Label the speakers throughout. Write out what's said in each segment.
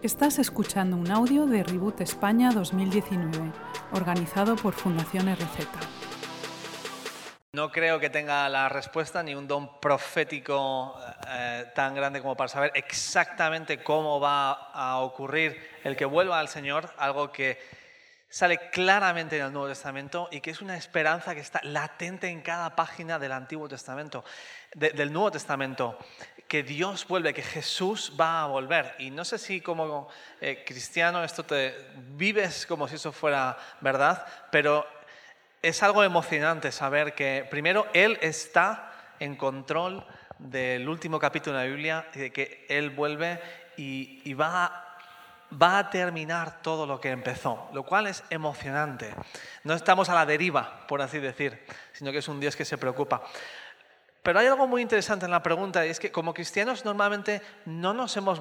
Speaker 1: Estás escuchando un audio de Reboot España 2019, organizado por Fundación RZ.
Speaker 2: No creo que tenga la respuesta ni un don profético eh, tan grande como para saber exactamente cómo va a ocurrir el que vuelva al Señor, algo que sale claramente en el Nuevo Testamento y que es una esperanza que está latente en cada página del Antiguo Testamento, del Nuevo Testamento, que Dios vuelve, que Jesús va a volver. Y no sé si como eh, cristiano esto te vives como si eso fuera verdad, pero es algo emocionante saber que primero Él está en control del último capítulo de la Biblia y de que Él vuelve y, va va a terminar todo lo que empezó, lo cual es emocionante. No estamos a la deriva, por así decir, sino que es un Dios que se preocupa. Pero hay algo muy interesante en la pregunta y es que como cristianos normalmente no nos hemos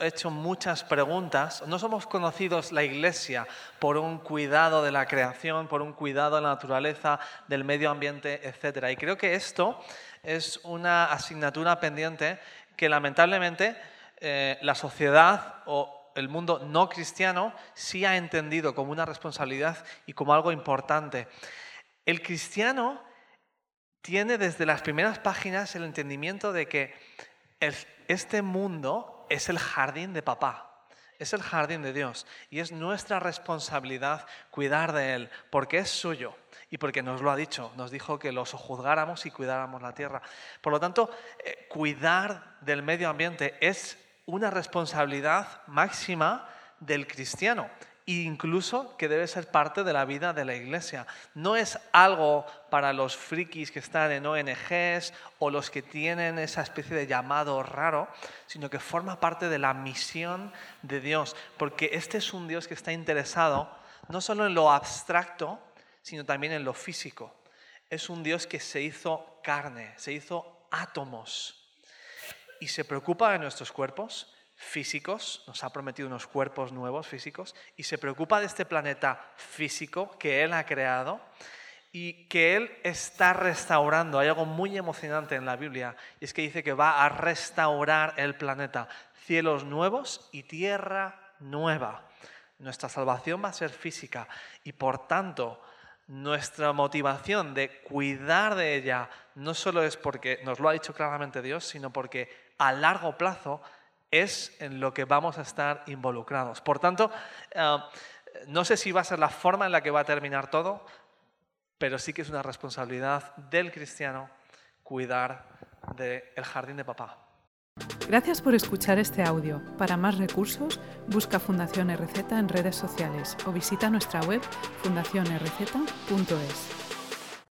Speaker 2: hecho muchas preguntas, no somos conocidos la iglesia por un cuidado de la creación, por un cuidado de la naturaleza, del medio ambiente, etc. Y creo que esto es una asignatura pendiente que lamentablemente eh, la sociedad o el mundo no cristiano sí ha entendido como una responsabilidad y como algo importante. El cristiano tiene desde las primeras páginas el entendimiento de que este mundo es el jardín de papá. Es el jardín de Dios y es nuestra responsabilidad cuidar de él porque es suyo y porque nos lo ha dicho, nos dijo que los juzgáramos y cuidáramos la tierra. Por lo tanto, eh, cuidar del medio ambiente es una responsabilidad máxima del cristiano incluso que debe ser parte de la vida de la iglesia. No es algo para los frikis que están en ONGs o los que tienen esa especie de llamado raro, sino que forma parte de la misión de Dios, porque este es un Dios que está interesado no solo en lo abstracto, sino también en lo físico. Es un Dios que se hizo carne, se hizo átomos y se preocupa de nuestros cuerpos físicos, nos ha prometido unos cuerpos nuevos físicos y se preocupa de este planeta físico que Él ha creado y que Él está restaurando. Hay algo muy emocionante en la Biblia y es que dice que va a restaurar el planeta, cielos nuevos y tierra nueva. Nuestra salvación va a ser física y por tanto nuestra motivación de cuidar de ella no solo es porque nos lo ha dicho claramente Dios, sino porque a largo plazo es en lo que vamos a estar involucrados. Por tanto, eh, no sé si va a ser la forma en la que va a terminar todo, pero sí que es una responsabilidad del cristiano cuidar del jardín de papá.
Speaker 1: Gracias por escuchar este audio. Para más recursos, busca Fundación RZ en redes sociales o visita nuestra web fundacionrz.es.